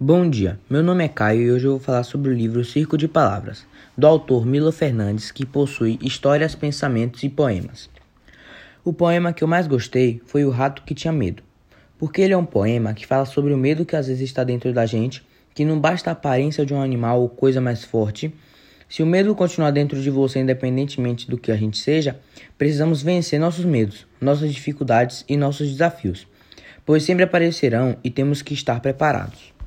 Bom dia, meu nome é Caio e hoje eu vou falar sobre o livro Circo de Palavras, do autor Milo Fernandes, que possui histórias, pensamentos e poemas. O poema que eu mais gostei foi O Rato que Tinha Medo, porque ele é um poema que fala sobre o medo que às vezes está dentro da gente, que não basta a aparência de um animal ou coisa mais forte. Se o medo continuar dentro de você, independentemente do que a gente seja, precisamos vencer nossos medos, nossas dificuldades e nossos desafios, pois sempre aparecerão e temos que estar preparados.